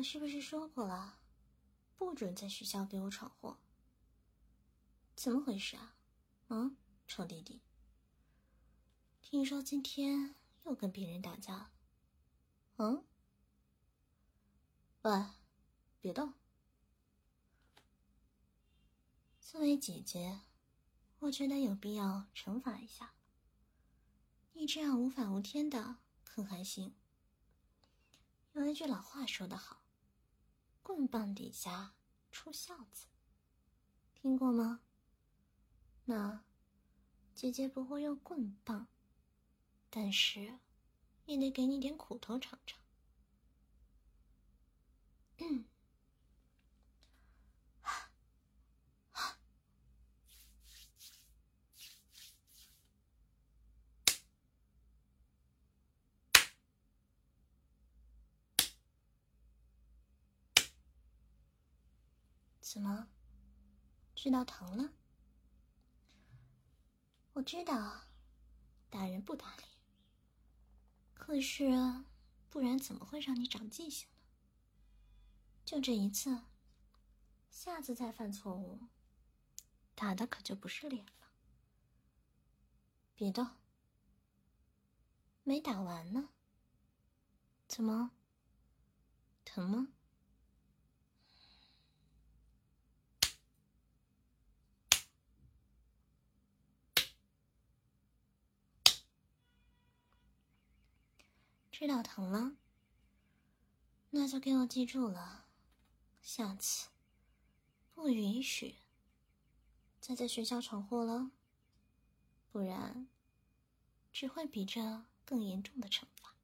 我是不是说过了，不准在学校给我闯祸？怎么回事啊？嗯，臭弟弟，听说今天又跟别人打架了？嗯？喂，别动！作为姐姐，我觉得有必要惩罚一下你，这样无法无天的，可还行？有一句老话说得好：“棍棒底下出孝子。”听过吗？那姐姐不会用棍棒，但是也得给你点苦头尝尝。嗯，怎么？知道疼了？我知道，打人不打脸。可是，不然怎么会让你长记性呢？就这一次，下次再犯错误，打的可就不是脸了。别动，没打完呢。怎么？疼吗？知道疼了，那就给我记住了，下次不允许再在学校闯祸了，不然只会比这更严重的惩罚。